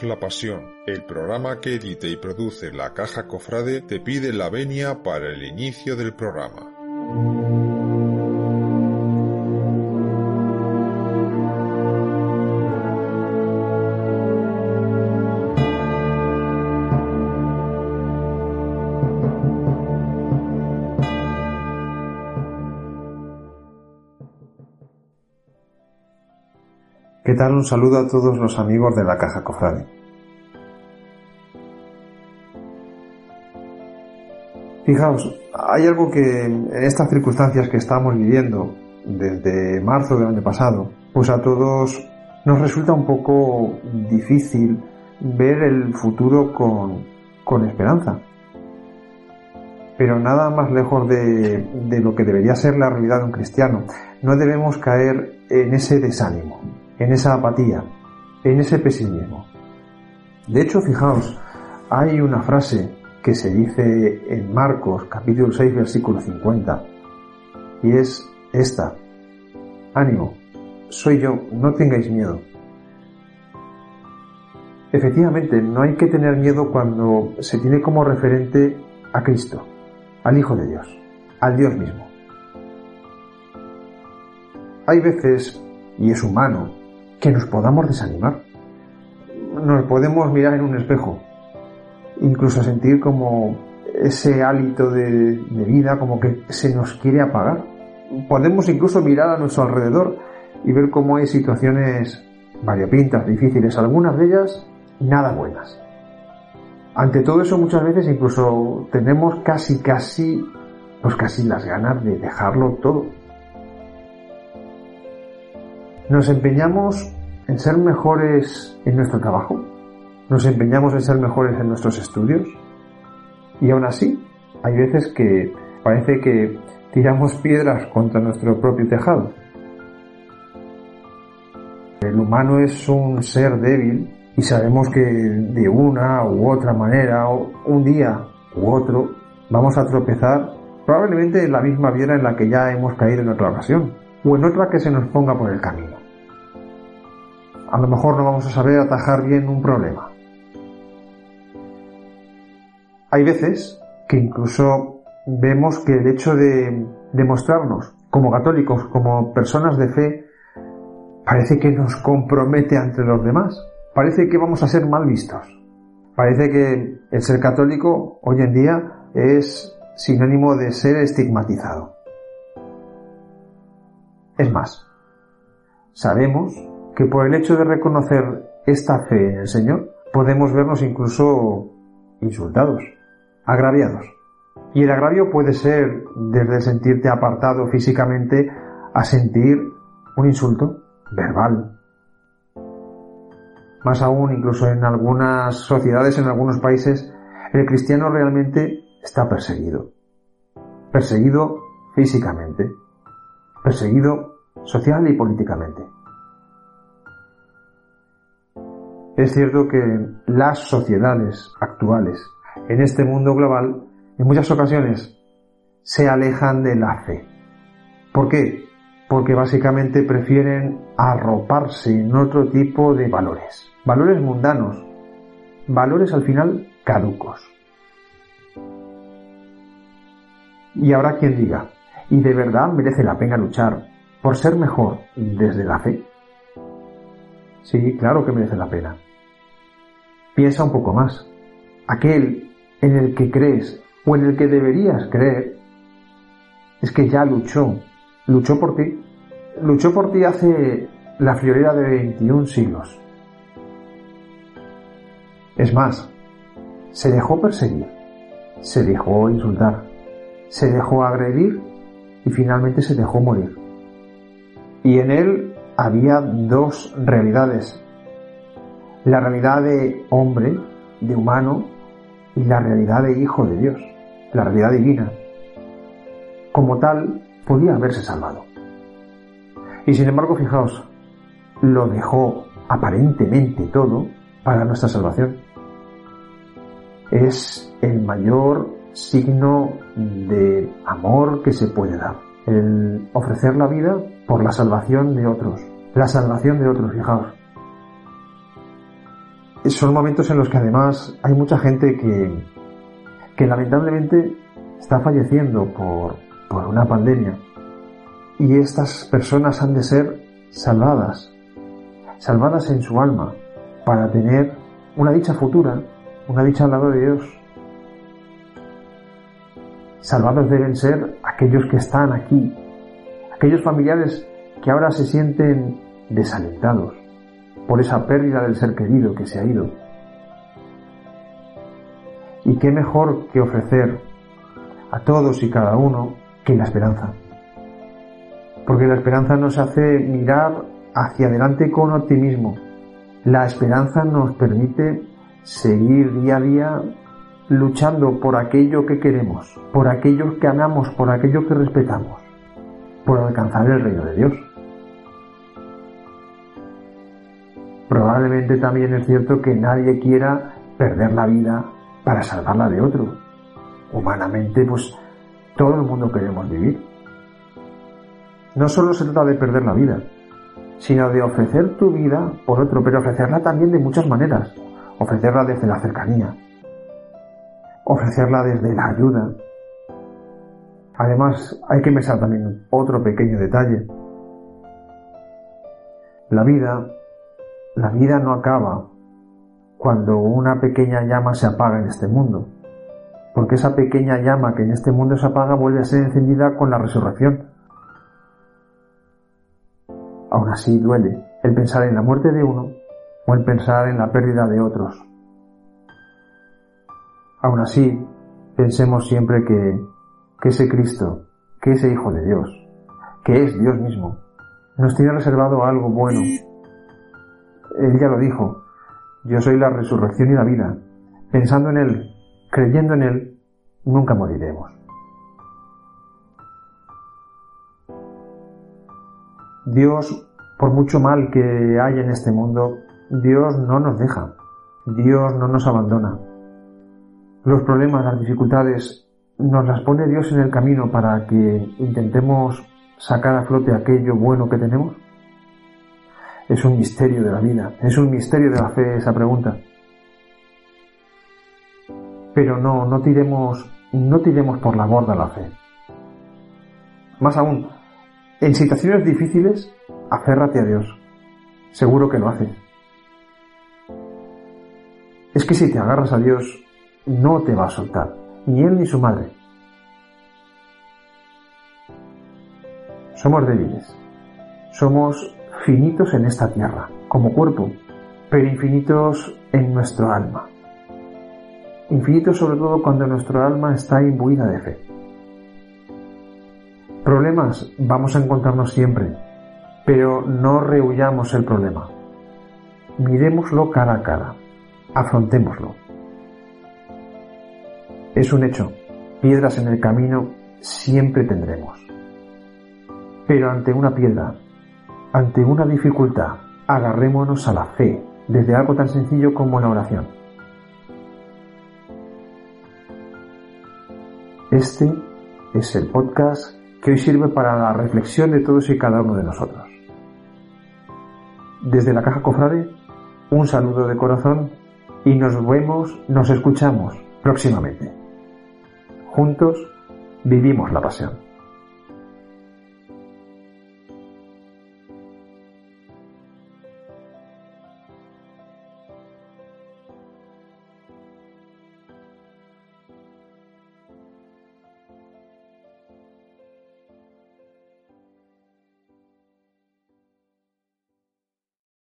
La Pasión, el programa que edita y produce la Caja Cofrade, te pide la venia para el inicio del programa. ¿Qué tal? Un saludo a todos los amigos de la Caja Cofrade. Fijaos, hay algo que en estas circunstancias que estamos viviendo desde marzo del año pasado, pues a todos nos resulta un poco difícil ver el futuro con, con esperanza. Pero nada más lejos de, de lo que debería ser la realidad de un cristiano. No debemos caer en ese desánimo en esa apatía, en ese pesimismo. De hecho, fijaos, hay una frase que se dice en Marcos capítulo 6 versículo 50 y es esta, ánimo, soy yo, no tengáis miedo. Efectivamente, no hay que tener miedo cuando se tiene como referente a Cristo, al Hijo de Dios, al Dios mismo. Hay veces, y es humano, que nos podamos desanimar. Nos podemos mirar en un espejo, incluso sentir como ese hálito de, vida, como que se nos quiere apagar. Podemos incluso mirar a nuestro alrededor y ver cómo hay situaciones variopintas, difíciles, algunas de ellas nada buenas. Ante todo eso muchas veces incluso tenemos casi casi pues casi las ganas de dejarlo todo nos empeñamos en ser mejores en nuestro trabajo, nos empeñamos en ser mejores en nuestros estudios. Y aún así hay veces que parece que tiramos piedras contra nuestro propio tejado. El humano es un ser débil y sabemos que de una u otra manera, un día u otro, vamos a tropezar probablemente en la misma piedra en la que ya hemos caído en otra ocasión o en otra que se nos ponga por el camino a lo mejor no vamos a saber atajar bien un problema. Hay veces que incluso vemos que el hecho de demostrarnos como católicos, como personas de fe, parece que nos compromete ante los demás. Parece que vamos a ser mal vistos. Parece que el ser católico hoy en día es sinónimo de ser estigmatizado. Es más, sabemos que por el hecho de reconocer esta fe en el Señor, podemos vernos incluso insultados, agraviados. Y el agravio puede ser desde sentirte apartado físicamente a sentir un insulto verbal. Más aún, incluso en algunas sociedades, en algunos países, el cristiano realmente está perseguido. Perseguido físicamente. Perseguido social y políticamente. Es cierto que las sociedades actuales en este mundo global en muchas ocasiones se alejan de la fe. ¿Por qué? Porque básicamente prefieren arroparse en otro tipo de valores. Valores mundanos. Valores al final caducos. Y habrá quien diga, ¿y de verdad merece la pena luchar por ser mejor desde la fe? Sí, claro que merece la pena. Piensa un poco más. Aquel en el que crees o en el que deberías creer es que ya luchó, luchó por ti, luchó por ti hace la friolera de 21 siglos. Es más, se dejó perseguir, se dejó insultar, se dejó agredir y finalmente se dejó morir. Y en él había dos realidades. La realidad de hombre, de humano, y la realidad de hijo de Dios, la realidad divina. Como tal, podía haberse salvado. Y sin embargo, fijaos, lo dejó aparentemente todo para nuestra salvación. Es el mayor signo de amor que se puede dar. El ofrecer la vida por la salvación de otros. La salvación de otros, fijaos. son momentos en los que además hay mucha gente que, que lamentablemente está falleciendo por, por una pandemia y estas personas han de ser salvadas, salvadas en su alma para tener una dicha futura, una dicha al lado de Dios. Salvados deben ser aquellos que están aquí, aquellos familiares que ahora se sienten desalentados por esa pérdida del ser querido que se ha ido. Y qué mejor que ofrecer a todos y cada uno que la esperanza. Porque la esperanza nos hace mirar hacia adelante con optimismo. La esperanza nos permite seguir día a día luchando por aquello que queremos, por aquello que amamos, por aquello que respetamos, por alcanzar el reino de Dios. Probablemente también es cierto que nadie quiera perder la vida para salvarla de otro. Humanamente, pues todo el mundo queremos vivir. No solo se trata de perder la vida, sino de ofrecer tu vida por otro, pero ofrecerla también de muchas maneras. Ofrecerla desde la cercanía, ofrecerla desde la ayuda. Además, hay que pensar también otro pequeño detalle. La vida, la vida no acaba cuando una pequeña llama se apaga en este mundo, porque esa pequeña llama que en este mundo se apaga vuelve a ser encendida con la resurrección. Aún así duele el pensar en la muerte de uno o el pensar en la pérdida de otros. Aún así, pensemos siempre que, que ese Cristo, que ese Hijo de Dios, que es Dios mismo, nos tiene reservado algo bueno. Él ya lo dijo, yo soy la resurrección y la vida. Pensando en Él, creyendo en Él, nunca moriremos. Dios, por mucho mal que haya en este mundo, Dios no nos deja. Dios no nos abandona los problemas, las dificultades, nos las pone Dios en el camino para que intentemos sacar a flote aquello bueno que tenemos? Es un misterio de la vida, es un misterio de la fe esa pregunta. Pero no, no tiremos, no tiremos por la borda la fe. Más aún, en situaciones difíciles, aférrate a Dios. Seguro que lo haces. Es que si te agarras a Dios, no te va a soltar, ni él ni su madre. Somos débiles, somos finitos en esta tierra, como cuerpo, pero infinitos en nuestro alma. Infinitos sobre todo cuando nuestro alma está imbuida de fe. Problemas vamos a encontrarnos siempre, pero no rehuyamos el problema. Miremoslo cara a cara, afrontémoslo. Es un hecho, piedras en el camino siempre tendremos. Pero ante una piedra, ante una dificultad, agarrémonos a la fe, desde algo tan sencillo como la oración. Este es el podcast que hoy sirve para la reflexión de todos y cada uno de nosotros. Desde la caja cofrade, un saludo de corazón y nos vemos, nos escuchamos próximamente. Juntos vivimos la pasión.